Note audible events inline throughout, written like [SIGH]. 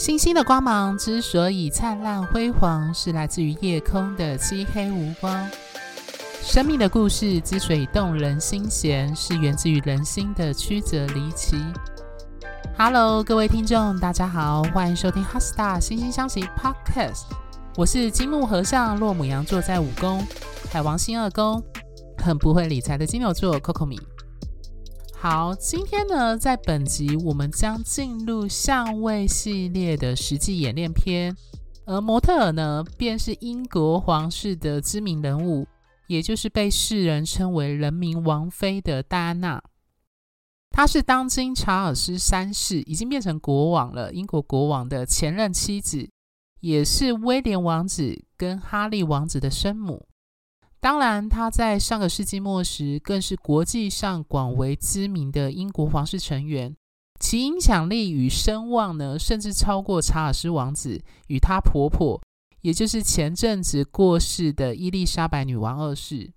星星的光芒之所以灿烂辉煌，是来自于夜空的漆黑无光。生命的故事之所以动人心弦，是源自于人心的曲折离奇。Hello，各位听众，大家好，欢迎收听《HeartStar 心星相惜》Podcast。我是金木和尚，落母羊座在五宫，海王星二宫，很不会理财的金牛座 Coco 米。好，今天呢，在本集我们将进入相位系列的实际演练篇，而模特儿呢，便是英国皇室的知名人物，也就是被世人称为“人民王妃”的戴安娜。她是当今查尔斯三世已经变成国王了，英国国王的前任妻子，也是威廉王子跟哈利王子的生母。当然，他在上个世纪末时，更是国际上广为知名的英国皇室成员，其影响力与声望呢，甚至超过查尔斯王子与他婆婆，也就是前阵子过世的伊丽莎白女王二世。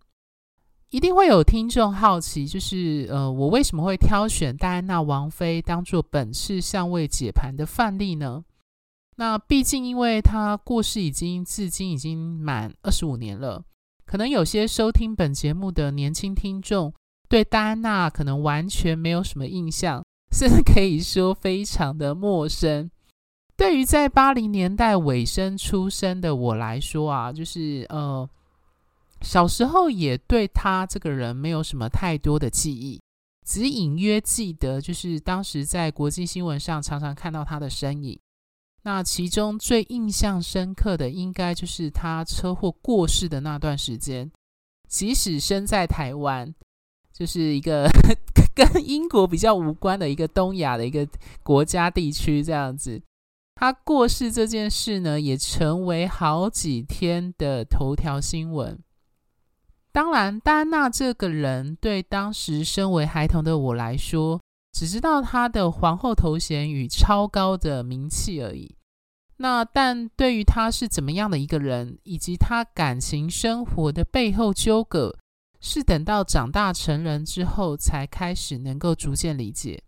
一定会有听众好奇，就是呃，我为什么会挑选戴安娜王妃当做本次相位解盘的范例呢？那毕竟，因为她过世已经至今已经满二十五年了。可能有些收听本节目的年轻听众对戴安娜可能完全没有什么印象，甚至可以说非常的陌生。对于在八零年代尾声出生的我来说啊，就是呃，小时候也对她这个人没有什么太多的记忆，只隐约记得就是当时在国际新闻上常常看到她的身影。那其中最印象深刻的，应该就是他车祸过世的那段时间。即使身在台湾，就是一个 [LAUGHS] 跟英国比较无关的一个东亚的一个国家地区，这样子，他过世这件事呢，也成为好几天的头条新闻。当然，戴安娜这个人，对当时身为孩童的我来说，只知道她的皇后头衔与超高的名气而已。那但对于她是怎么样的一个人，以及她感情生活的背后纠葛，是等到长大成人之后才开始能够逐渐理解。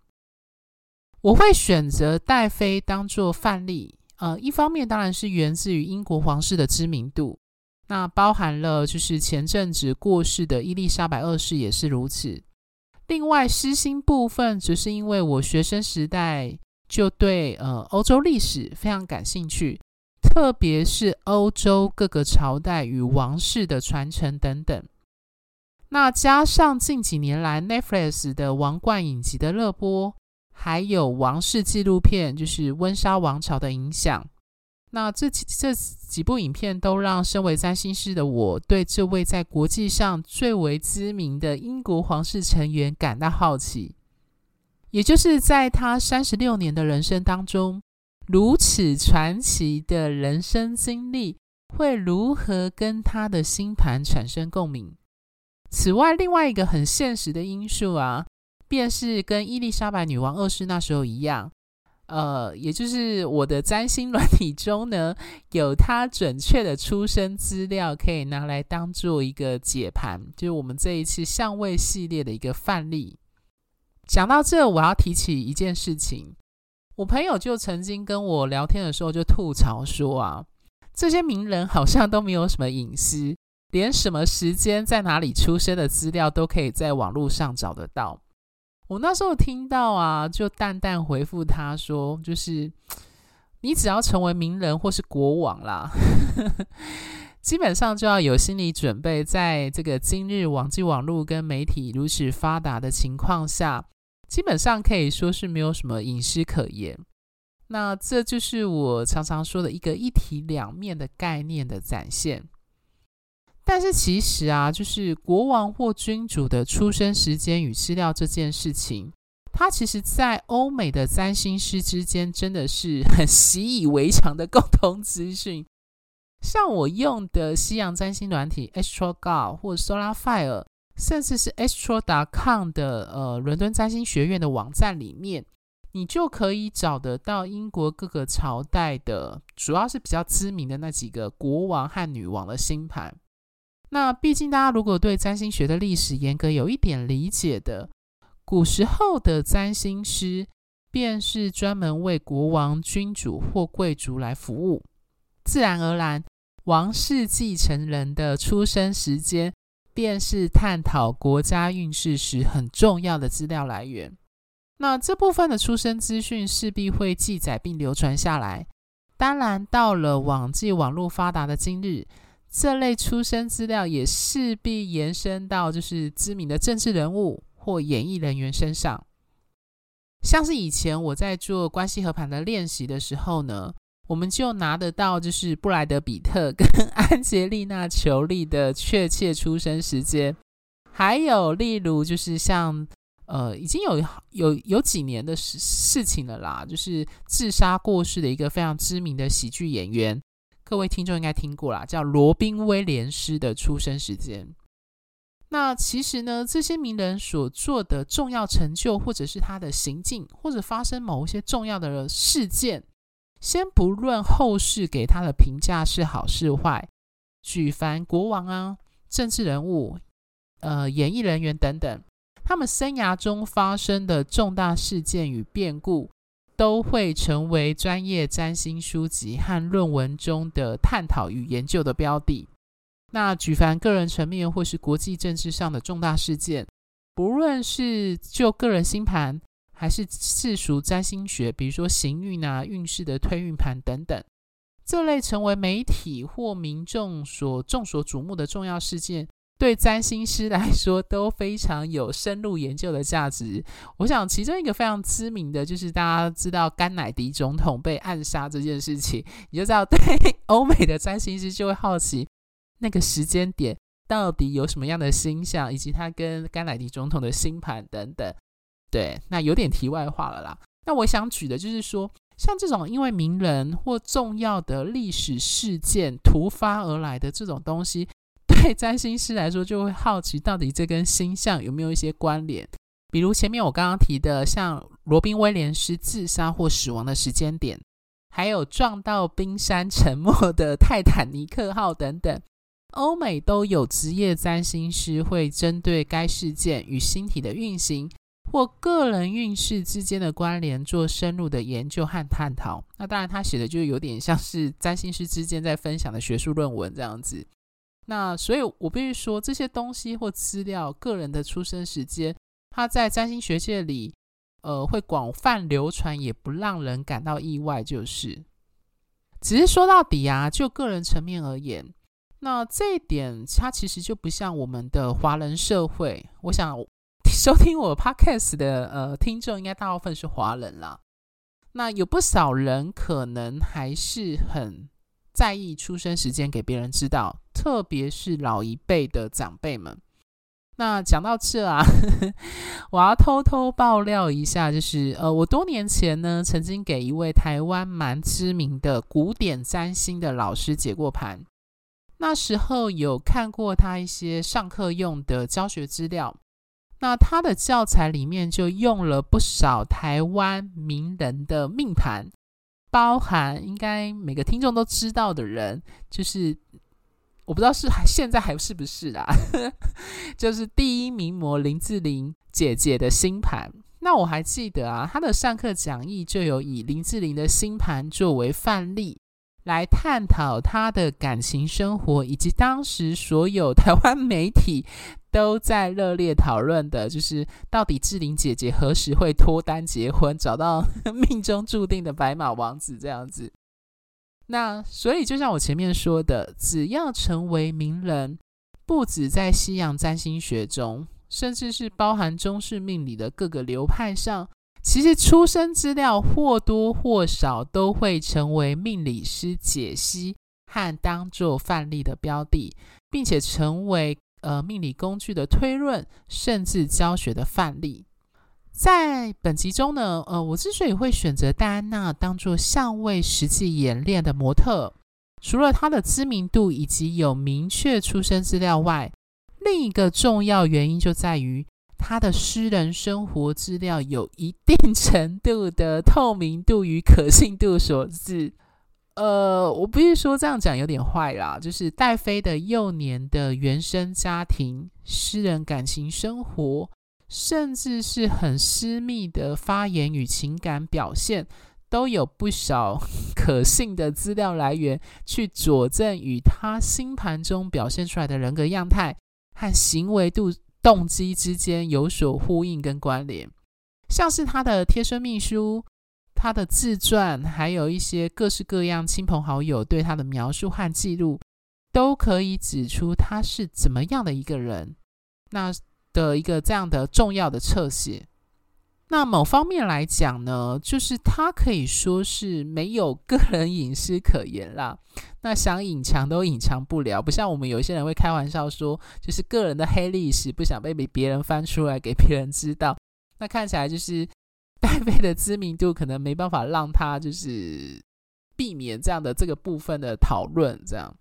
我会选择戴妃当做范例，呃，一方面当然是源自于英国皇室的知名度，那包含了就是前阵子过世的伊丽莎白二世也是如此。另外，私心部分只是因为我学生时代就对呃欧洲历史非常感兴趣，特别是欧洲各个朝代与王室的传承等等。那加上近几年来 Netflix 的王冠影集的热播，还有王室纪录片就是温莎王朝的影响。那这几这几部影片都让身为占星师的我对这位在国际上最为知名的英国皇室成员感到好奇，也就是在他三十六年的人生当中，如此传奇的人生经历会如何跟他的星盘产生共鸣？此外，另外一个很现实的因素啊，便是跟伊丽莎白女王二世那时候一样。呃，也就是我的占星软体中呢，有他准确的出生资料，可以拿来当做一个解盘，就是我们这一次相位系列的一个范例。讲到这，我要提起一件事情，我朋友就曾经跟我聊天的时候就吐槽说啊，这些名人好像都没有什么隐私，连什么时间在哪里出生的资料都可以在网络上找得到。我那时候听到啊，就淡淡回复他说：“就是你只要成为名人或是国王啦，[LAUGHS] 基本上就要有心理准备，在这个今日网际网络跟媒体如此发达的情况下，基本上可以说是没有什么隐私可言。那这就是我常常说的一个一体两面的概念的展现。但是其实啊，就是国王或君主的出生时间与资料这件事情，它其实在欧美的占星师之间真的是很 [LAUGHS] 习以为常的共同资讯。像我用的西洋占星软体 AstroGo 或 SolarFire，甚至是 Astro.com 的呃伦敦占星学院的网站里面，你就可以找得到英国各个朝代的，主要是比较知名的那几个国王和女王的星盘。那毕竟大家如果对占星学的历史严格有一点理解的，古时候的占星师便是专门为国王、君主或贵族来服务，自然而然。王室继承人的出生时间，便是探讨国家运势时很重要的资料来源。那这部分的出生资讯势必会记载并流传下来。当然，到了网际网络发达的今日，这类出生资料也势必延伸到就是知名的政治人物或演艺人员身上。像是以前我在做关系和盘的练习的时候呢。我们就拿得到，就是布莱德彼特跟 [LAUGHS] 安洁莉娜裘丽的确切出生时间，还有例如就是像呃，已经有有有几年的事事情了啦，就是自杀过世的一个非常知名的喜剧演员，各位听众应该听过啦，叫罗宾威廉斯的出生时间。那其实呢，这些名人所做的重要成就，或者是他的行径，或者发生某一些重要的事件。先不论后世给他的评价是好是坏，举凡国王啊、政治人物、呃、演艺人员等等，他们生涯中发生的重大事件与变故，都会成为专业占星书籍和论文中的探讨与研究的标的。那举凡个人层面或是国际政治上的重大事件，不论是就个人星盘，还是世俗占星学，比如说行运啊、运势的推运盘等等，这类成为媒体或民众所众所瞩目的重要事件，对占星师来说都非常有深入研究的价值。我想，其中一个非常知名的就是大家知道甘乃迪总统被暗杀这件事情，你就知道，对 [LAUGHS] 欧美的占星师就会好奇那个时间点到底有什么样的星象，以及他跟甘乃迪总统的星盘等等。对，那有点题外话了啦。那我想举的就是说，像这种因为名人或重要的历史事件突发而来的这种东西，对占星师来说就会好奇，到底这跟星象有没有一些关联？比如前面我刚刚提的，像罗宾威廉斯自杀或死亡的时间点，还有撞到冰山沉没的 [LAUGHS] 泰坦尼克号等等，欧美都有职业占星师会针对该事件与星体的运行。或个人运势之间的关联做深入的研究和探讨。那当然，他写的就有点像是占星师之间在分享的学术论文这样子。那所以，我必须说，这些东西或资料，个人的出生时间，它在占星学界里，呃，会广泛流传，也不让人感到意外。就是，只是说到底啊，就个人层面而言，那这一点，它其实就不像我们的华人社会。我想。[LAUGHS] 收听我 podcast 的呃听众，应该大部分是华人啦。那有不少人可能还是很在意出生时间给别人知道，特别是老一辈的长辈们。那讲到这啊，[LAUGHS] 我要偷偷爆料一下，就是呃，我多年前呢，曾经给一位台湾蛮知名的古典占星的老师解过盘。那时候有看过他一些上课用的教学资料。那他的教材里面就用了不少台湾名人的命盘，包含应该每个听众都知道的人，就是我不知道是还现在还是不是啦，[LAUGHS] 就是第一名模林志玲姐姐的星盘。那我还记得啊，她的上课讲义就有以林志玲的星盘作为范例，来探讨她的感情生活，以及当时所有台湾媒体。都在热烈讨论的，就是到底志玲姐姐何时会脱单结婚，找到 [LAUGHS] 命中注定的白马王子这样子。那所以，就像我前面说的，只要成为名人，不止在西洋占星学中，甚至是包含中式命理的各个流派上，其实出生资料或多或少都会成为命理师解析和当作范例的标的，并且成为呃命理工具的推论，甚至教学的范例。在本集中呢，呃，我之所以会选择戴安娜当做相位实际演练的模特，除了她的知名度以及有明确出生资料外，另一个重要原因就在于她的私人生活资料有一定程度的透明度与可信度所致。呃，我不是说这样讲有点坏啦，就是戴妃的幼年的原生家庭、私人感情生活。甚至是很私密的发言与情感表现，都有不少 [LAUGHS] 可信的资料来源去佐证与他星盘中表现出来的人格样态和行为度动机之间有所呼应跟关联。像是他的贴身秘书、他的自传，还有一些各式各样亲朋好友对他的描述和记录，都可以指出他是怎么样的一个人。那。的一个这样的重要的侧写，那某方面来讲呢，就是他可以说是没有个人隐私可言啦。那想隐藏都隐藏不了，不像我们有些人会开玩笑说，就是个人的黑历史不想被别人翻出来给别人知道。那看起来就是戴妃的知名度可能没办法让他就是避免这样的这个部分的讨论，这样。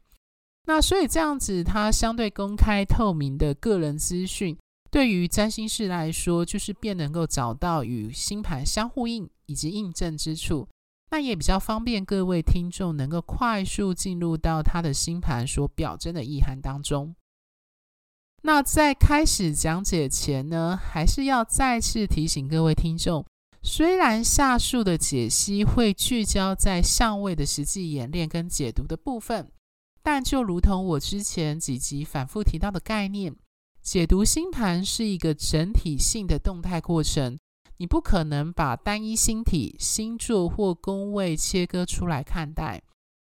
那所以这样子，他相对公开透明的个人资讯。对于占星师来说，就是便能够找到与星盘相呼应以及印证之处，那也比较方便各位听众能够快速进入到他的星盘所表征的意涵当中。那在开始讲解前呢，还是要再次提醒各位听众，虽然下述的解析会聚焦在相位的实际演练跟解读的部分，但就如同我之前几集反复提到的概念。解读星盘是一个整体性的动态过程，你不可能把单一星体、星座或宫位切割出来看待。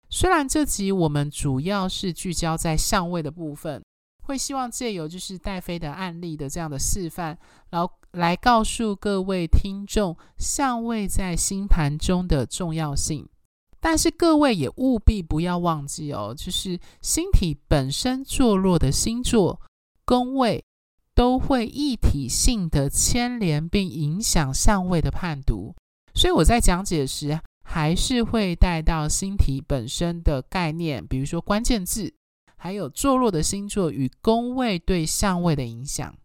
虽然这集我们主要是聚焦在相位的部分，会希望借由就是戴妃的案例的这样的示范，然后来告诉各位听众相位在星盘中的重要性。但是各位也务必不要忘记哦，就是星体本身坐落的星座。宫位都会一体性的牵连并影响相位的判读，所以我在讲解时还是会带到星体本身的概念，比如说关键字，还有坐落的星座与宫位对相位的影响。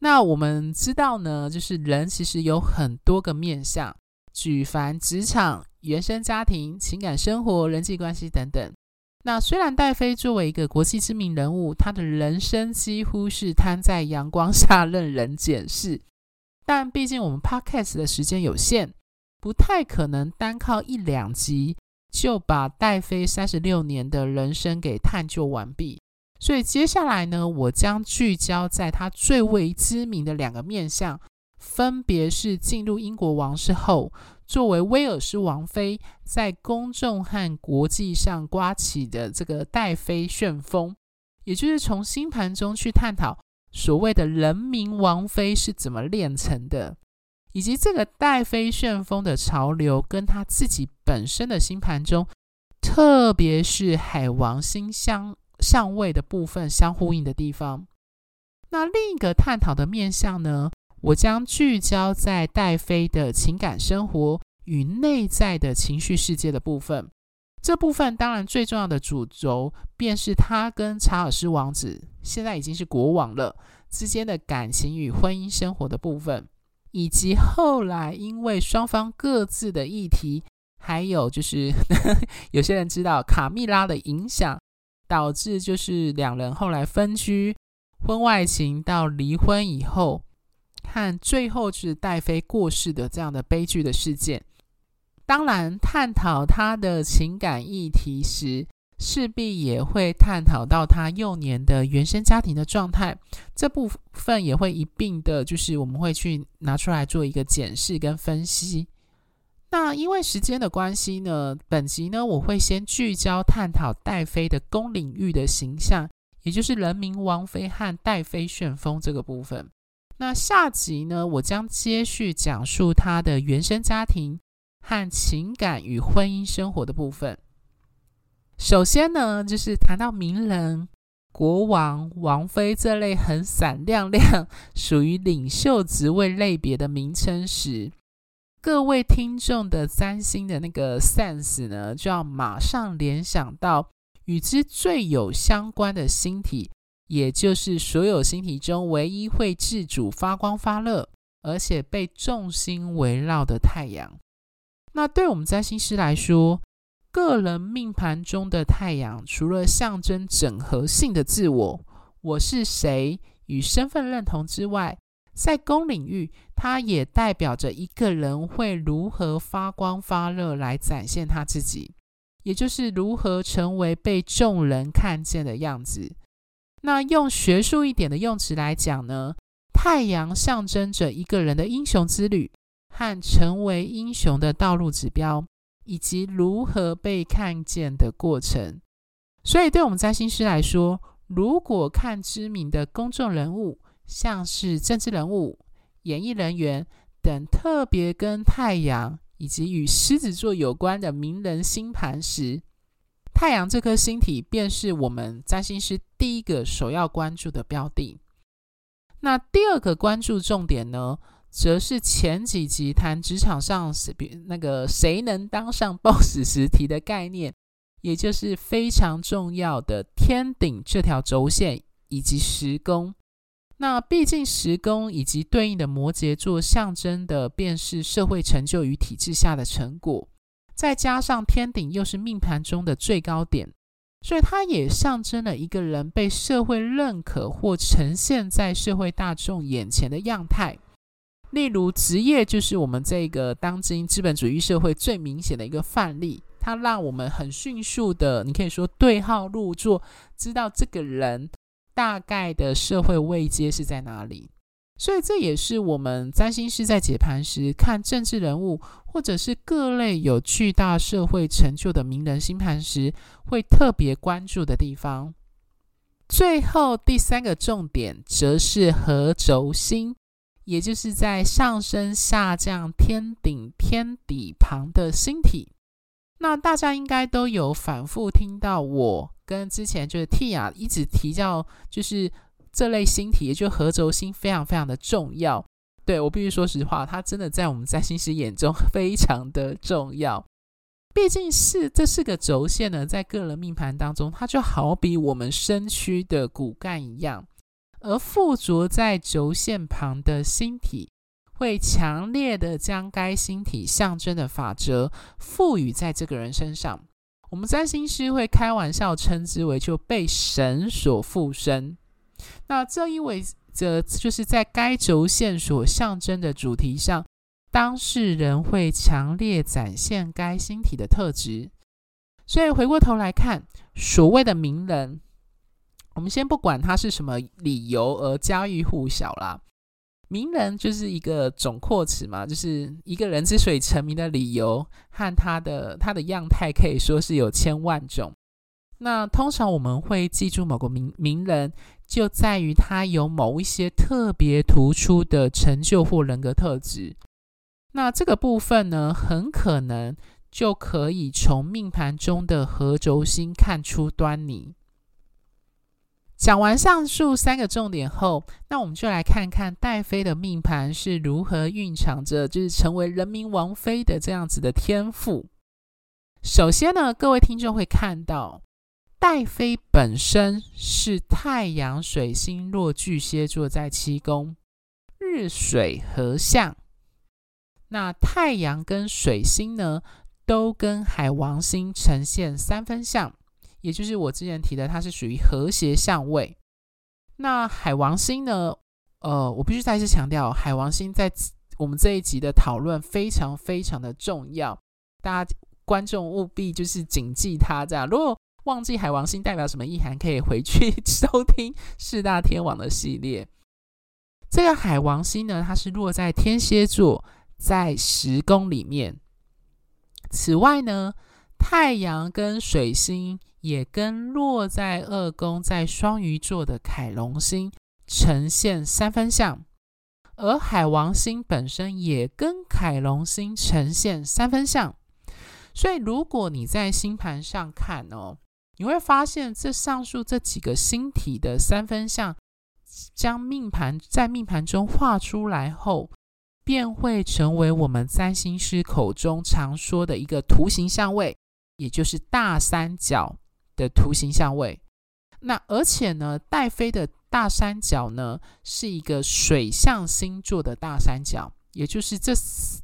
那我们知道呢，就是人其实有很多个面相，举凡职场、原生家庭、情感生活、人际关系等等。那虽然戴妃作为一个国际知名人物，她的人生几乎是摊在阳光下任人检视，但毕竟我们 Podcast 的时间有限，不太可能单靠一两集就把戴妃三十六年的人生给探究完毕。所以接下来呢，我将聚焦在她最为知名的两个面向，分别是进入英国王室后。作为威尔士王妃，在公众和国际上刮起的这个戴妃旋风，也就是从星盘中去探讨所谓的人民王妃是怎么炼成的，以及这个戴妃旋风的潮流跟他自己本身的星盘中，特别是海王星相相位的部分相呼应的地方。那另一个探讨的面向呢，我将聚焦在戴妃的情感生活与内在的情绪世界的部分。这部分当然最重要的主轴，便是他跟查尔斯王子（现在已经是国王了）之间的感情与婚姻生活的部分，以及后来因为双方各自的议题，还有就是 [LAUGHS] 有些人知道卡蜜拉的影响，导致就是两人后来分居、婚外情到离婚以后。和最后是戴妃过世的这样的悲剧的事件，当然探讨他的情感议题时，势必也会探讨到他幼年的原生家庭的状态，这部分也会一并的，就是我们会去拿出来做一个检视跟分析。那因为时间的关系呢，本集呢我会先聚焦探讨戴妃的公领域的形象，也就是人民王妃和戴妃旋风这个部分。那下集呢，我将接续讲述他的原生家庭和情感与婚姻生活的部分。首先呢，就是谈到名人、国王、王妃这类很闪亮亮、属于领袖职位类别的名称时，各位听众的三星的那个 sense 呢，就要马上联想到与之最有相关的星体，也就是所有星体中唯一会自主发光发热，而且被众星围绕的太阳。那对我们占星师来说，个人命盘中的太阳，除了象征整合性的自我，我是谁与身份认同之外，在公领域，它也代表着一个人会如何发光发热来展现他自己，也就是如何成为被众人看见的样子。那用学术一点的用词来讲呢，太阳象征着一个人的英雄之旅和成为英雄的道路指标，以及如何被看见的过程。所以，对我们占星师来说，如果看知名的公众人物，像是政治人物、演艺人员等特别跟太阳以及与狮子座有关的名人星盘时，太阳这颗星体便是我们占星师第一个首要关注的标的。那第二个关注重点呢，则是前几集谈职场上那个谁能当上 boss 时提的概念，也就是非常重要的天顶这条轴线以及十宫。那毕竟十宫以及对应的摩羯座，象征的便是社会成就与体制下的成果，再加上天顶又是命盘中的最高点，所以它也象征了一个人被社会认可或呈现在社会大众眼前的样态。例如职业就是我们这个当今资本主义社会最明显的一个范例，它让我们很迅速的，你可以说对号入座，知道这个人。大概的社会位阶是在哪里？所以这也是我们占星师在解盘时看政治人物或者是各类有巨大社会成就的名人星盘时会特别关注的地方。最后第三个重点则是合轴星，也就是在上升、下降、天顶、天底旁的星体。那大家应该都有反复听到我。跟之前就是 Tia 一直提到，就是这类星体，也就合轴星非常非常的重要。对，我必须说实话，它真的在我们占星师眼中 [LAUGHS] 非常的重要。毕竟是这四个轴线呢，在个人命盘当中，它就好比我们身躯的骨干一样，而附着在轴线旁的星体，会强烈的将该星体象征的法则赋予在这个人身上。我们占星师会开玩笑称之为就被神所附身。那这意味着就是在该轴线所象征的主题上，当事人会强烈展现该星体的特质。所以回过头来看，所谓的名人，我们先不管他是什么理由而家喻户晓啦。名人就是一个总括词嘛，就是一个人之所以成名的理由和他的他的样态，可以说是有千万种。那通常我们会记住某个名名人，就在于他有某一些特别突出的成就或人格特质。那这个部分呢，很可能就可以从命盘中的合轴心看出端倪。讲完上述三个重点后，那我们就来看看戴妃的命盘是如何蕴藏着，就是成为人民王妃的这样子的天赋。首先呢，各位听众会看到，戴妃本身是太阳水星落巨蟹座在七宫，日水合相。那太阳跟水星呢，都跟海王星呈现三分相。也就是我之前提的，它是属于和谐相位。那海王星呢？呃，我必须再次强调，海王星在我们这一集的讨论非常非常的重要，大家观众务必就是谨记它。这样，如果忘记海王星代表什么意涵，可以回去收听四大天王的系列。[LAUGHS] 这个海王星呢，它是落在天蝎座，在十宫里面。此外呢，太阳跟水星。也跟落在二宫在双鱼座的凯龙星呈现三分相，而海王星本身也跟凯龙星呈现三分相。所以，如果你在星盘上看哦，你会发现这上述这几个星体的三分相，将命盘在命盘中画出来后，便会成为我们占星师口中常说的一个图形相位，也就是大三角的图形相位。那而且呢，带飞的大三角呢，是一个水象星座的大三角，也就是这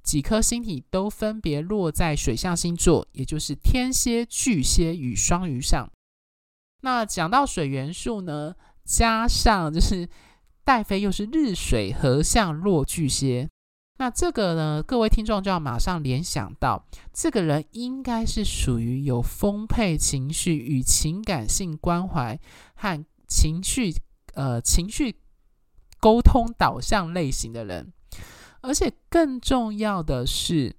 几颗星体都分别落在水象星座，也就是天蝎、巨蟹与双鱼上。那讲到水元素呢，加上就是 [LAUGHS] 戴飞又是日水合相落巨蟹。那这个呢，各位听众就要马上联想到，这个人应该是属于有丰沛情绪与情感性关怀和情绪呃情绪沟通导向类型的人，而且更重要的是，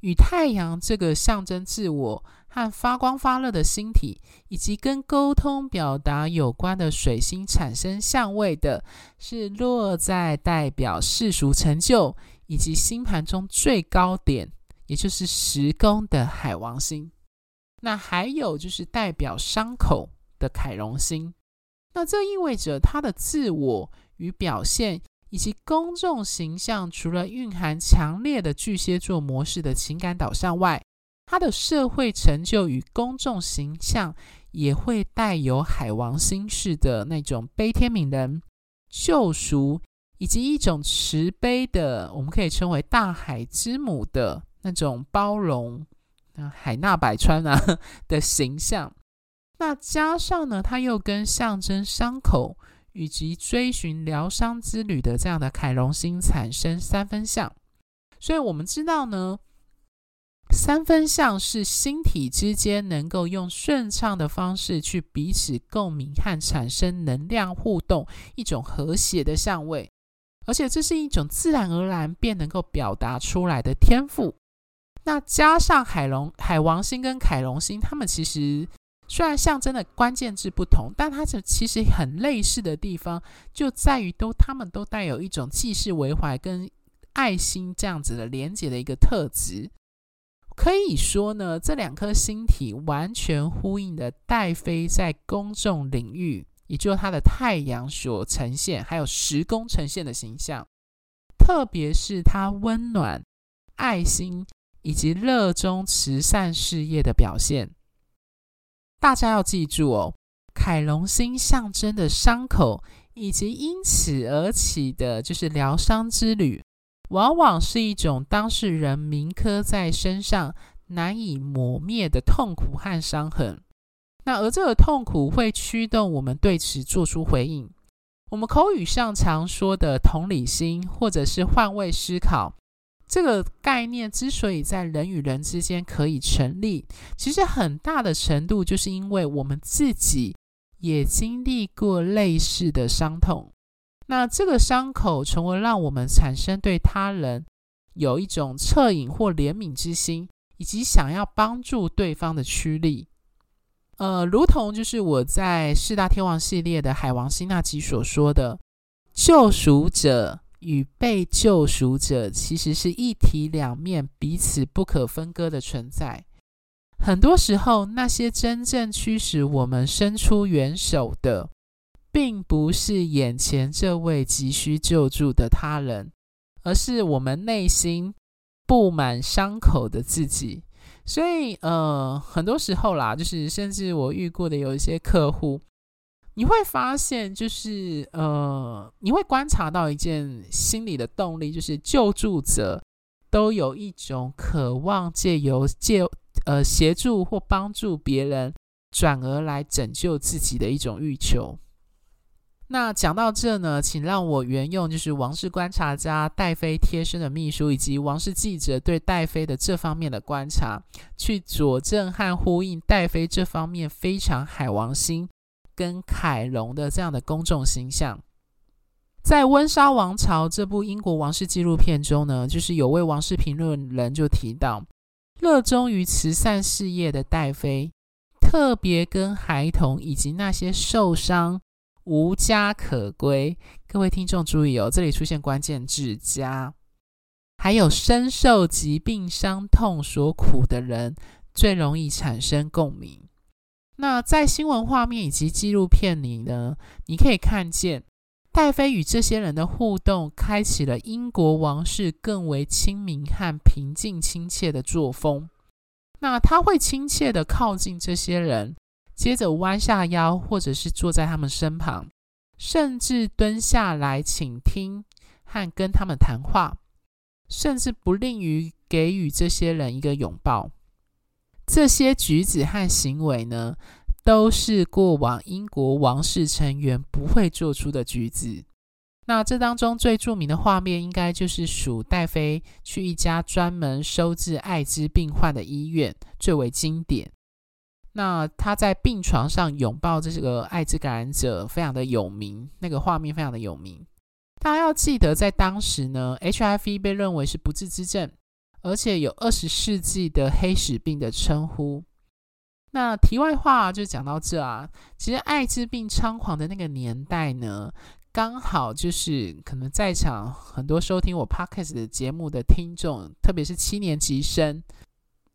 与太阳这个象征自我。和发光发热的星体，以及跟沟通表达有关的水星产生相位的，是落在代表世俗成就以及星盘中最高点，也就是十宫的海王星。那还有就是代表伤口的凯龙星。那这意味着他的自我与表现，以及公众形象，除了蕴含强烈的巨蟹座模式的情感导向外，他的社会成就与公众形象也会带有海王星式的那种悲天悯人、救赎，以及一种慈悲的，我们可以称为大海之母的那种包容，海纳百川啊 [LAUGHS] 的形象。那加上呢，他又跟象征伤口以及追寻疗伤之旅的这样的凯龙星产生三分相，所以我们知道呢。三分相是星体之间能够用顺畅的方式去彼此共鸣和产生能量互动，一种和谐的相位，而且这是一种自然而然便能够表达出来的天赋。那加上海龙、海王星跟凯龙星，他们其实虽然象征的关键字不同，但它这其实很类似的地方就在于都他们都带有一种济世为怀跟爱心这样子的连接的一个特质。可以说呢，这两颗星体完全呼应的戴妃在公众领域，也就是它的太阳所呈现，还有时宫呈现的形象，特别是它温暖、爱心以及热衷慈善事业的表现。大家要记住哦，凯龙星象征的伤口，以及因此而起的就是疗伤之旅。往往是一种当事人铭刻在身上难以磨灭的痛苦和伤痕。那而这个痛苦会驱动我们对此做出回应。我们口语上常说的同理心，或者是换位思考，这个概念之所以在人与人之间可以成立，其实很大的程度就是因为我们自己也经历过类似的伤痛。那这个伤口，从而让我们产生对他人有一种恻隐或怜悯之心，以及想要帮助对方的驱力。呃，如同就是我在四大天王系列的海王星那集所说的，救赎者与被救赎者其实是一体两面、彼此不可分割的存在。很多时候，那些真正驱使我们伸出援手的，并不是眼前这位急需救助的他人，而是我们内心布满伤口的自己。所以，呃，很多时候啦，就是甚至我遇过的有一些客户，你会发现，就是呃，你会观察到一件心理的动力，就是救助者都有一种渴望借由借呃协助或帮助别人，转而来拯救自己的一种欲求。那讲到这呢，请让我沿用就是王室观察家戴妃贴身的秘书以及王室记者对戴妃的这方面的观察，去佐证和呼应戴妃这方面非常海王星跟凯龙的这样的公众形象。在《温莎王朝》这部英国王室纪录片中呢，就是有位王室评论人就提到，热衷于慈善事业的戴妃，特别跟孩童以及那些受伤。无家可归，各位听众注意哦，这里出现关键字“家”，还有深受疾病伤痛所苦的人，最容易产生共鸣。那在新闻画面以及纪录片里呢，你可以看见戴妃与这些人的互动，开启了英国王室更为亲民和平静亲切的作风。那他会亲切地靠近这些人，接着弯下腰，或者是坐在他们身旁，甚至蹲下来倾听和跟他们谈话，甚至不吝于给予这些人一个拥抱。这些举止和行为呢，都是过往英国王室成员不会做出的举止。那这当中最著名的画面，应该就是属戴妃去一家专门收治艾滋病患的医院最为经典。那她在病床上拥抱这个艾滋感染者，非常的有名。那个画面非常的有名。大家要记得，在当时呢，HIV 被认为是不治之症。而且有二十世纪的黑死病的称呼。那题外话就讲到这啊，其实艾滋病猖狂的那个年代呢，刚好就是可能在场很多收听我 podcast 的节目的听众，特别是七年级生，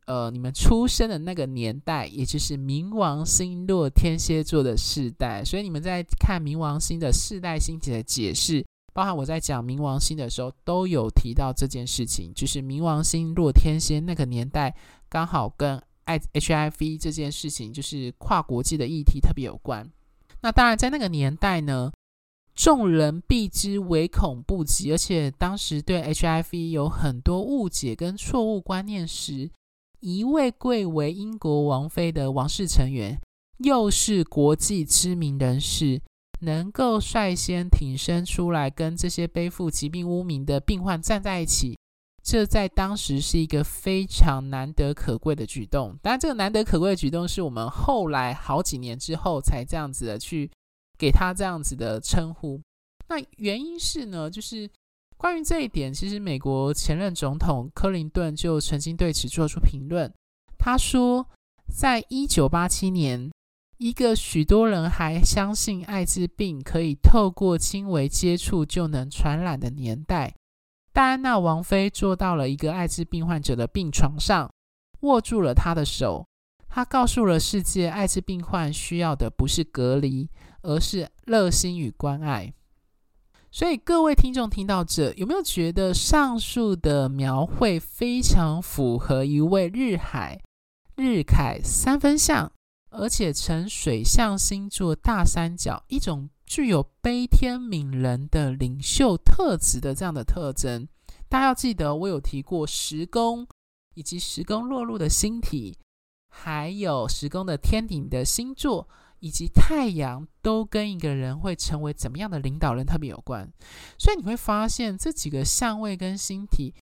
呃，你们出生的那个年代，也就是冥王星落天蝎座的世代，所以你们在看冥王星的世代星体的解释。包含我在讲冥王星的时候，都有提到这件事情，就是冥王星落天蝎那个年代，刚好跟 HIV 这件事情，就是跨国际的议题特别有关。那当然，在那个年代呢，众人避之唯恐不及，而且当时对 HIV 有很多误解跟错误观念时，一位贵为英国王妃的王室成员，又是国际知名人士。能够率先挺身出来，跟这些背负疾病污名的病患站在一起，这在当时是一个非常难得可贵的举动。当然，这个难得可贵的举动是我们后来好几年之后才这样子的去给他这样子的称呼。那原因是呢，就是关于这一点，其实美国前任总统克林顿就曾经对此做出评论。他说，在一九八七年。一个许多人还相信艾滋病可以透过轻微接触就能传染的年代，戴安娜王妃坐到了一个艾滋病患者的病床上，握住了他的手。她告诉了世界，艾滋病患需要的不是隔离，而是热心与关爱。所以，各位听众听到这，有没有觉得上述的描绘非常符合一位日海日凯三分像？而且呈水象星座大三角，一种具有悲天悯人的领袖特质的这样的特征。大家要记得，我有提过十宫以及十宫落入的星体，还有十宫的天顶的星座以及太阳，都跟一个人会成为怎么样的领导人特别有关。所以你会发现这几个相位跟星体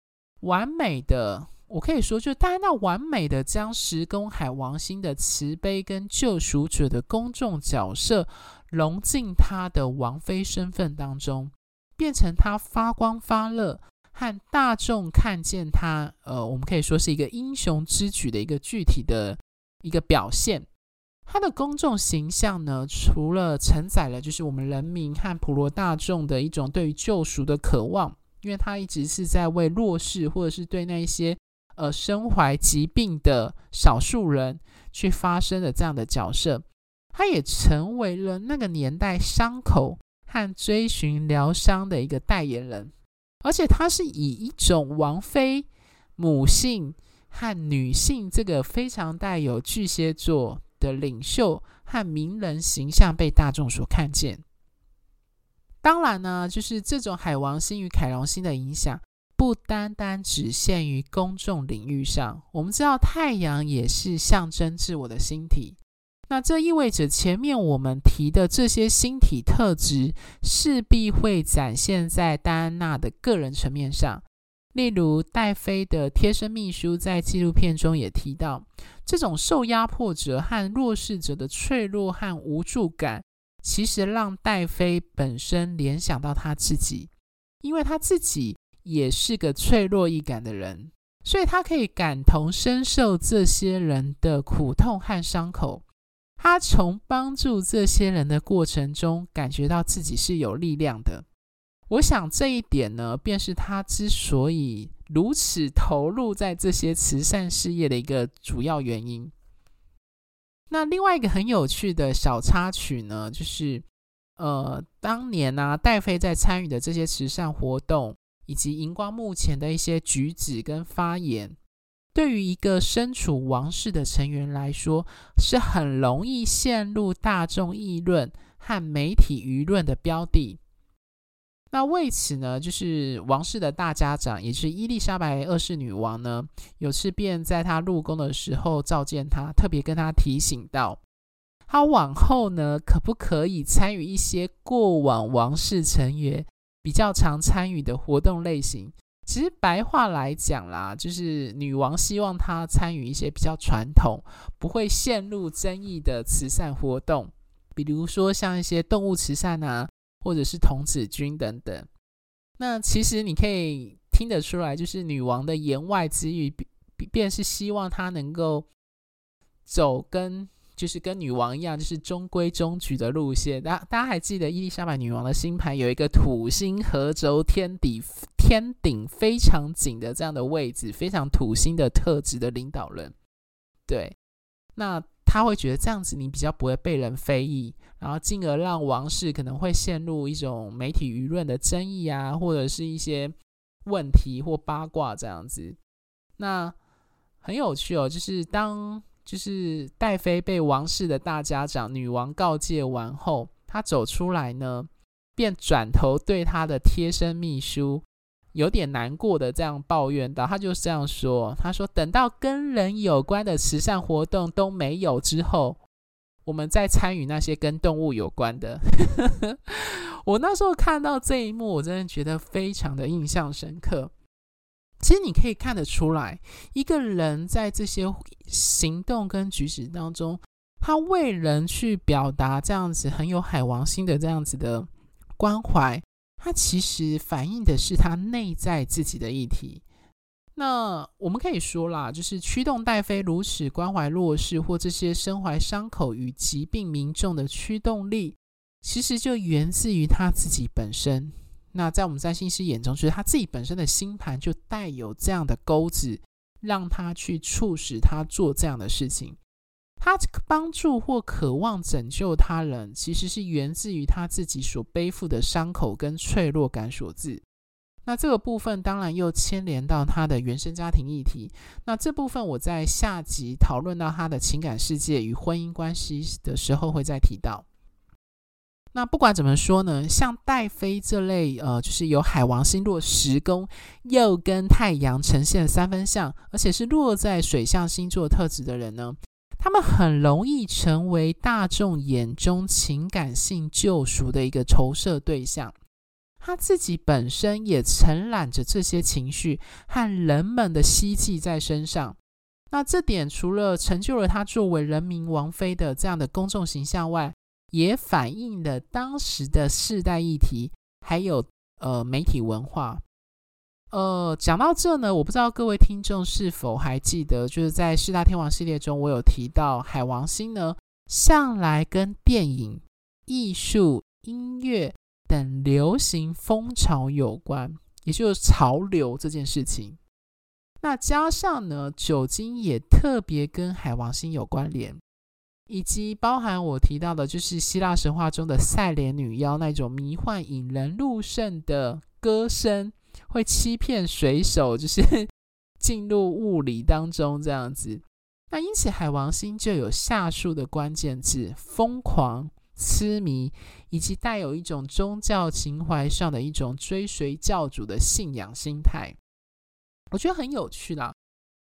完美的。我可以说，就是戴安娜完美的将十宫海王星的慈悲跟救赎者的公众角色融进她的王妃身份当中，变成她发光发热和大众看见她，呃，我们可以说是一个英雄之举的一个具体的一个表现。她的公众形象呢，除了承载了就是我们人民和普罗大众的一种对于救赎的渴望，因为她一直是在为弱势或者是对那一些。呃，身怀疾病的少数人去发生的这样的角色，他也成为了那个年代伤口和追寻疗伤的一个代言人，而且他是以一种王妃、母性和女性这个非常带有巨蟹座的领袖和名人形象被大众所看见。当然呢，就是这种海王星与凯龙星的影响。不单单只限于公众领域上，我们知道太阳也是象征自我的星体。那这意味着前面我们提的这些星体特质，势必会展现在戴安娜的个人层面上。例如，戴妃的贴身秘书在纪录片中也提到，这种受压迫者和弱势者的脆弱和无助感，其实让戴妃本身联想到她自己，因为她自己。也是个脆弱易感的人，所以他可以感同身受这些人的苦痛和伤口。他从帮助这些人的过程中，感觉到自己是有力量的。我想这一点呢，便是他之所以如此投入在这些慈善事业的一个主要原因。那另外一个很有趣的小插曲呢，就是呃，当年呢、啊，戴妃在参与的这些慈善活动，以及荧光幕前的一些举止跟发言，对于一个身处王室的成员来说，是很容易陷入大众议论和媒体舆论的标的。那为此呢，就是王室的大家长，也是伊丽莎白二世女王呢，有次便在她入宫的时候召见她，特别跟她提醒到，她往后呢，可不可以参与一些过往王室成员比较常参与的活动类型？其实白话来讲啦，就是女王希望她参与一些比较传统、不会陷入争议的慈善活动，比如说像一些动物慈善啊。或者是童子军等等，那其实你可以听得出来，就是女王的言外之意，便是希望她能够走跟就是跟女王一样，就是中规中矩的路线。大家大家还记得伊丽莎白女王的星盘有一个土星合轴天底天顶非常紧的这样的位置，非常土星的特质的领导人，对，那。他会觉得这样子你比较不会被人非议，然后进而让王室可能会陷入一种媒体舆论的争议啊，或者是一些问题或八卦这样子。那很有趣哦，就是当就是戴妃被王室的大家长女王告诫完后，她走出来呢，便转头对她的贴身秘书。有点难过的这样抱怨到，她就是这样说：“她说，等到跟人有关的慈善活动都没有之后，我们再参与那些跟动物有关的。[LAUGHS] ”我那时候看到这一幕，我真的觉得非常的印象深刻。其实你可以看得出来，一个人在这些行动跟举止当中，他为人去表达这样子很有海王星的这样子的关怀。它其实反映的是他内在自己的议题。那我们可以说啦，就是驱动戴妃如此关怀弱势或这些身怀伤口与疾病民众的驱动力，其实就源自于他自己本身。那在我们占星师眼中，就是他自己本身的星盘就带有这样的钩子，让他去促使他做这样的事情。他帮助或渴望拯救他人，其实是源自于他自己所背负的伤口跟脆弱感所致。那这个部分当然又牵连到他的原生家庭议题。那这部分我在下集讨论到他的情感世界与婚姻关系的时候会再提到。那不管怎么说呢，像戴妃这类呃，就是有海王星落十宫，又跟太阳呈现三分相，而且是落在水象星座特质的人呢，他们很容易成为大众眼中情感性救赎的一个投射对象，他自己本身也承揽着这些情绪和人们的希冀在身上。那这点除了成就了他作为人民王妃的这样的公众形象外，也反映了当时的世代议题，还有呃媒体文化。呃，讲到这呢，我不知道各位听众是否还记得，就是在四大天王系列中，我有提到海王星呢，向来跟电影、艺术、音乐等流行风潮有关，也就是潮流这件事情。那加上呢，酒精也特别跟海王星有关联，以及包含我提到的，就是希腊神话中的赛莲女妖那种迷幻引人入胜的歌声。会欺骗水手，就是 [LAUGHS] 进入雾里当中这样子。那因此，海王星就有下述的关键字：疯狂、痴迷，以及带有一种宗教情怀上的一种追随教主的信仰心态。我觉得很有趣啦。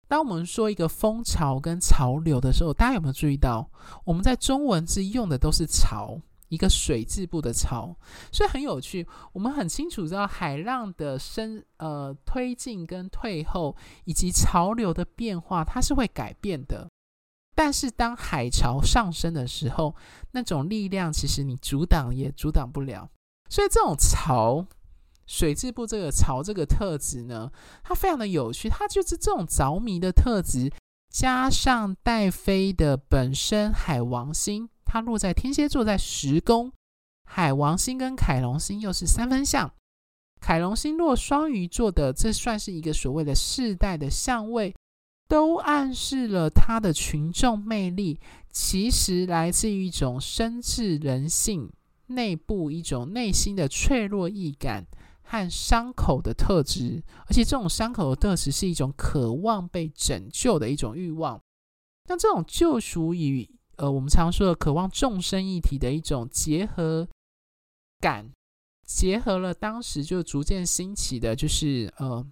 当我们说一个风潮跟潮流的时候，大家有没有注意到，我们在中文字用的都是潮。一个水字部的潮，所以很有趣。我们很清楚知道海浪的升呃推进跟退后，以及潮流的变化，它是会改变的。但是当海潮上升的时候，那种力量其实你阻挡也阻挡不了。所以这种潮水字部这个潮这个特质呢，它非常的有趣。它就是这种着迷的特质，加上戴妃的本身海王星。它落在天蝎座，在十宫，海王星跟凯龙星又是三分相。凯龙星落双鱼座的，这算是一个所谓的世代的相位。都暗示了他的群众魅力其实来自于一种深挚人性内部一种内心的脆弱易感和伤口的特质，而且这种伤口的特质是一种渴望被拯救的一种欲望。那这种救赎与呃我们常说的渴望众生一体的一种结合感，结合了当时就逐渐兴起的，就是呃。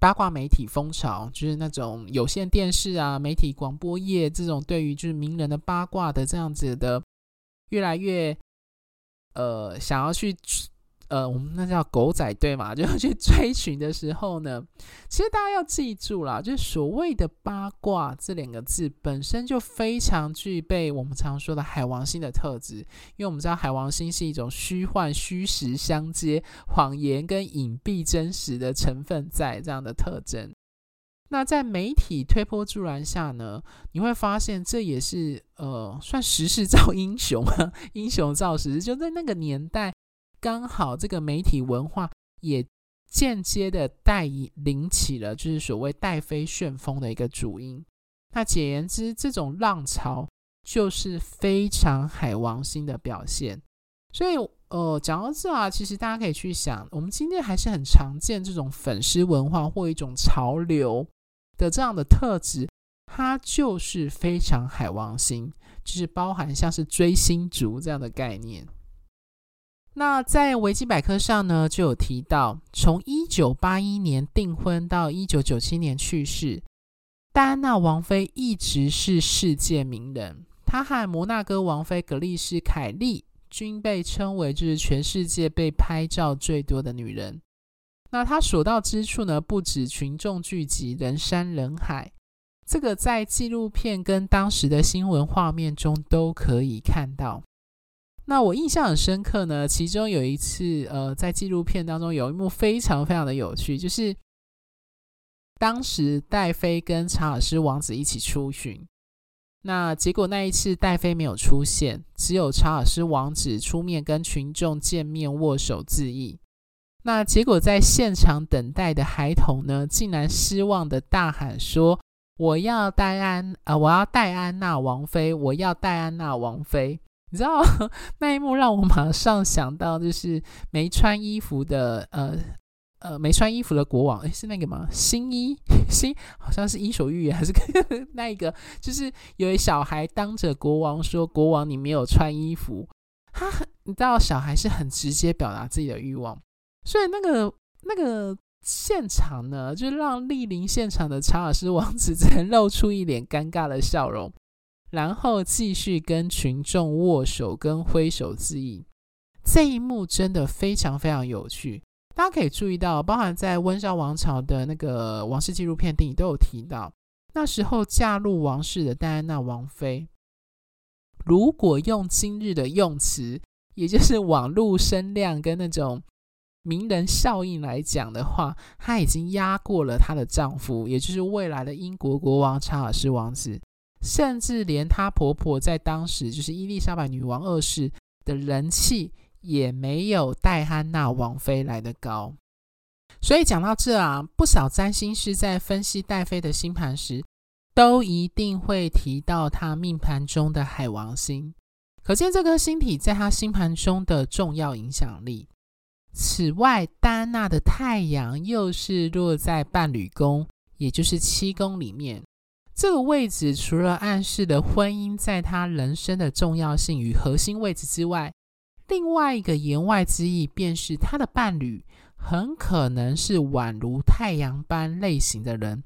八卦媒体风潮，就是那种有线电视啊、媒体广播业这种对于就是名人的八卦的这样子的，越来越呃想要去。呃，我们那叫狗仔队嘛，[LAUGHS] 就去追寻的时候呢，其实大家要记住啦，就是所谓的八卦这两个字本身就非常具备我们常说的海王星的特质，因为我们知道海王星是一种虚幻、虚实相接、谎言跟隐蔽真实的成分在这样的特征。那在媒体推波助澜下呢，你会发现这也是呃算时势造英雄啊，[LAUGHS] 英雄造时，就在那个年代。刚好这个媒体文化也间接的带领起了，就是所谓带飞旋风的一个主因。那简言之，这种浪潮就是非常海王星的表现。所以，呃，讲到这啊，其实大家可以去想，我们今天还是很常见这种粉丝文化或一种潮流的这样的特质，它就是非常海王星，就是包含像是追星族这样的概念。那在维基百科上呢，就有提到，从一九八一年订婚到一九九七年去世，戴安娜王妃一直是世界名人。她和摩纳哥王妃格丽斯凯莉均被称为就是全世界被拍照最多的女人。那她所到之处呢，不止群众聚集，人山人海。这个在纪录片跟当时的新闻画面中都可以看到。那我印象很深刻呢，其中有一次，呃，在纪录片当中有一幕非常非常的有趣，就是当时戴妃跟查尔斯王子一起出巡，那结果那一次戴妃没有出现，只有查尔斯王子出面跟群众见面握手致意。那结果在现场等待的孩童呢，竟然失望的大喊说：“我要戴安，呃，我要戴安娜王妃，我要戴安娜王妃。”你知道 [LAUGHS] 那一幕让我马上想到，就是没穿衣服的，呃呃，没穿衣服的国王，诶，是那个吗？新一 [LAUGHS] 新好像是伊索寓言还是 [LAUGHS] 那一个？就是有一小孩当着国王说：“国王，你没有穿衣服。”他很，你知道，小孩是很直接表达自己的欲望，所以那个那个现场呢，就让莅临现场的查尔斯王子只能露出一脸尴尬的笑容。然后继续跟群众握手跟挥手致意，这一幕真的非常非常有趣。大家可以注意到，包含在温莎王朝的那个王室纪录片电影都有提到，那时候嫁入王室的戴安娜王妃，如果用今日的用词，也就是网络声量跟那种名人效应来讲的话，她已经压过了她的丈夫，也就是未来的英国国王查尔斯王子。甚至连她婆婆在当时就是伊丽莎白女王二世的人气也没有戴安娜王妃来得高。所以讲到这啊，不少占星师在分析戴妃的星盘时，都一定会提到她命盘中的海王星，可见这颗星体在她星盘中的重要影响力。此外，戴安娜的太阳又是落在伴侣宫，也就是七宫里面。这个位置除了暗示了婚姻在他人生的重要性与核心位置之外，另外一个言外之意便是他的伴侣很可能是宛如太阳般类型的人，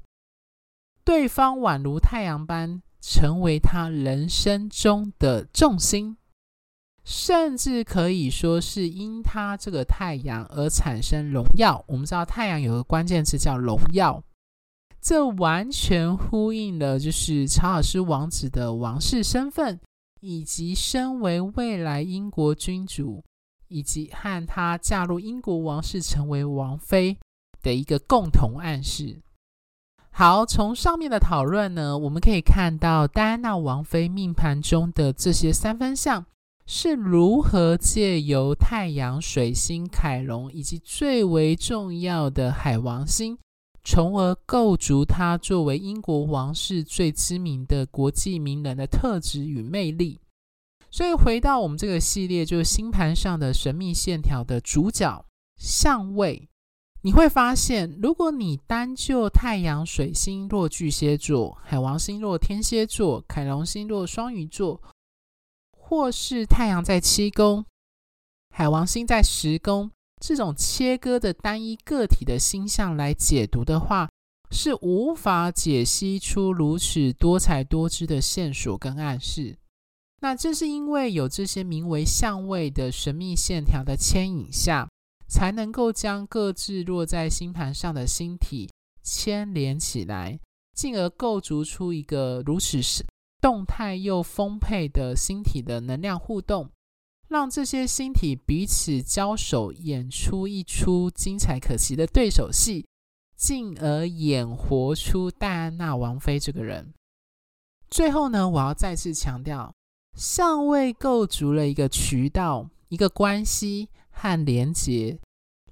对方宛如太阳般成为他人生中的重心，甚至可以说是因他这个太阳而产生荣耀。我们知道太阳有个关键词叫荣耀。这完全呼应了，就是查尔斯王子的王室身份，以及身为未来英国君主，以及和他嫁入英国王室成为王妃的一个共同暗示。好，从上面的讨论呢，我们可以看到戴安娜王妃命盘中的这些三分相是如何借由太阳、水星、凯龙，以及最为重要的海王星。从而构筑他作为英国王室最知名的国际名人的特质与魅力。所以回到我们这个系列，就是星盘上的神秘线条的主角相位，你会发现，如果你单就太阳、水星落巨蟹座、海王星落天蝎座、凯龙星落双鱼座，或是太阳在七宫、海王星在十宫。这种切割的单一个体的星象来解读的话，是无法解析出如此多彩多姿的线索跟暗示。那正是因为有这些名为相位的神秘线条的牵引下，才能够将各自落在星盘上的星体牵连起来，进而构筑出一个如此动态又丰沛的星体的能量互动。让这些星体彼此交手，演出一出精彩可期的对手戏，进而演活出戴安娜王妃这个人。最后呢，我要再次强调，相位构筑了一个渠道、一个关系和连结，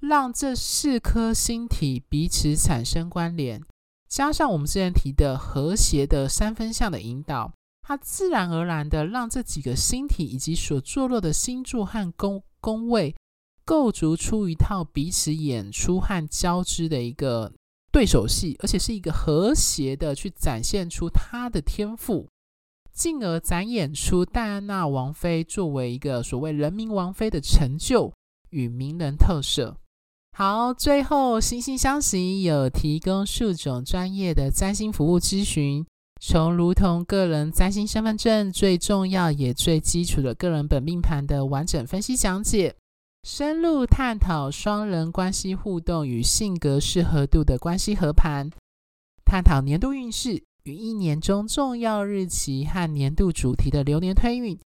让这四颗星体彼此产生关联，加上我们之前提的和谐的三分相的引导。它自然而然的让这几个星体以及所坐落的星座和宫宫位构筑出一套彼此演出和交织的一个对手戏，而且是一个和谐的去展现出他的天赋，进而展演出戴安娜王妃作为一个所谓人民王妃的成就与名人特色。好，最后惺惺相惜有提供数种专业的占星服务咨询。从如同个人占星身份证最重要也最基础的个人本命盘的完整分析讲解，深入探讨双人关系互动与性格适合度的关系合盘，探讨年度运势与一年中重要日期和年度主题的流年推运，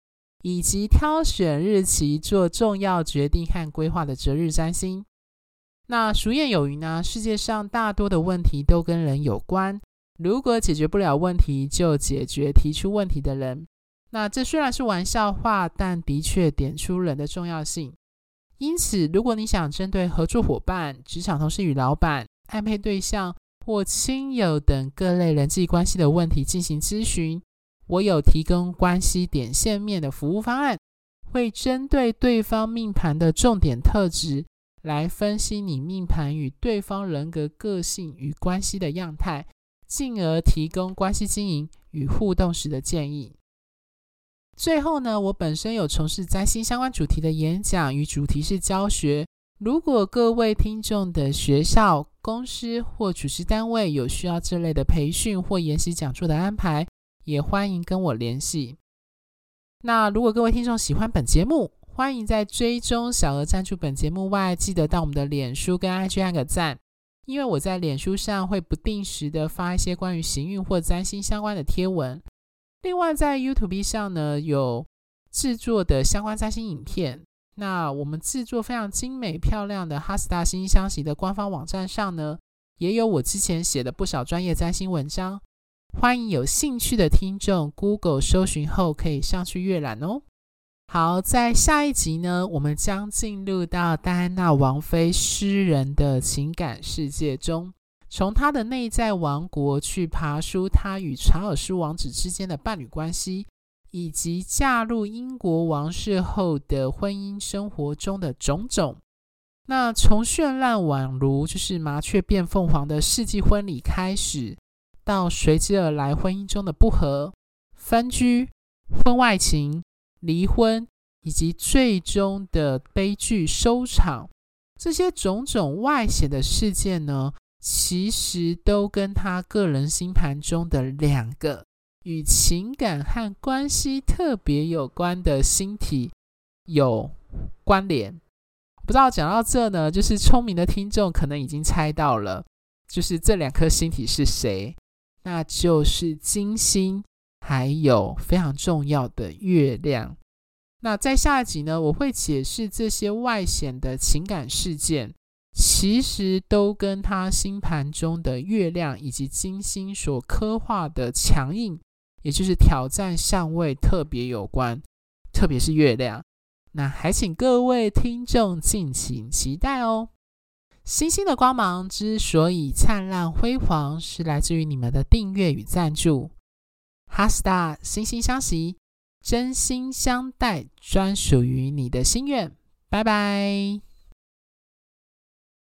以及挑选日期做重要决定和规划的择日占星。那俗谚有云呢，世界上大多的问题都跟人有关。如果解决不了问题，就解决提出问题的人。那这虽然是玩笑话，但的确点出人的重要性。因此，如果你想针对合作伙伴、职场同事与老板、暧昧对象或亲友等各类人际关系的问题进行咨询，我有提供关系点线面的服务方案，会针对对方命盘的重点特质来分析你命盘与对方人格个性与关系的样态。进而提供关系经营与互动时的建议。最后呢，我本身有从事占星相关主题的演讲与主题式教学。如果各位听众的学校、公司或主持单位有需要这类的培训或研习讲座的安排，也欢迎跟我联系。那如果各位听众喜欢本节目，欢迎在追踪小额赞助本节目外，记得到我们的脸书跟 IG 按个赞。因为我在脸书上会不定时的发一些关于行运或占星相关的贴文，另外在 YouTube 上呢，有制作的相关占星影片。那我们制作非常精美漂亮的哈斯塔心相惜的官方网站上呢，也有我之前写的不少专业占星文章，欢迎有兴趣的听众 Google 搜寻后可以上去阅览哦。好，在下一集呢，我们将进入到戴安娜王妃诗人的情感世界中，从她的内在王国去爬梳她与查尔斯王子之间的伴侣关系，以及嫁入英国王室后的婚姻生活中的种种。那从绚烂宛如就是麻雀变凤凰的世纪婚礼开始，到随之而来婚姻中的不和、分居、婚外情。离婚以及最终的悲剧收场，这些种种外显的事件呢，其实都跟他个人星盘中的两个与情感和关系特别有关的星体有关联。不知道讲到这呢，就是聪明的听众可能已经猜到了，就是这两颗星体是谁？那就是金星。还有非常重要的月亮。那在下一集呢，我会解释这些外显的情感事件，其实都跟他星盘中的月亮以及金星所刻画的强硬，也就是挑战相位特别有关，特别是月亮。那还请各位听众敬请期待哦。星星的光芒之所以灿烂辉煌，是来自于你们的订阅与赞助。哈斯塔惺惺相惜，真心相待，专属于你的心愿。拜拜。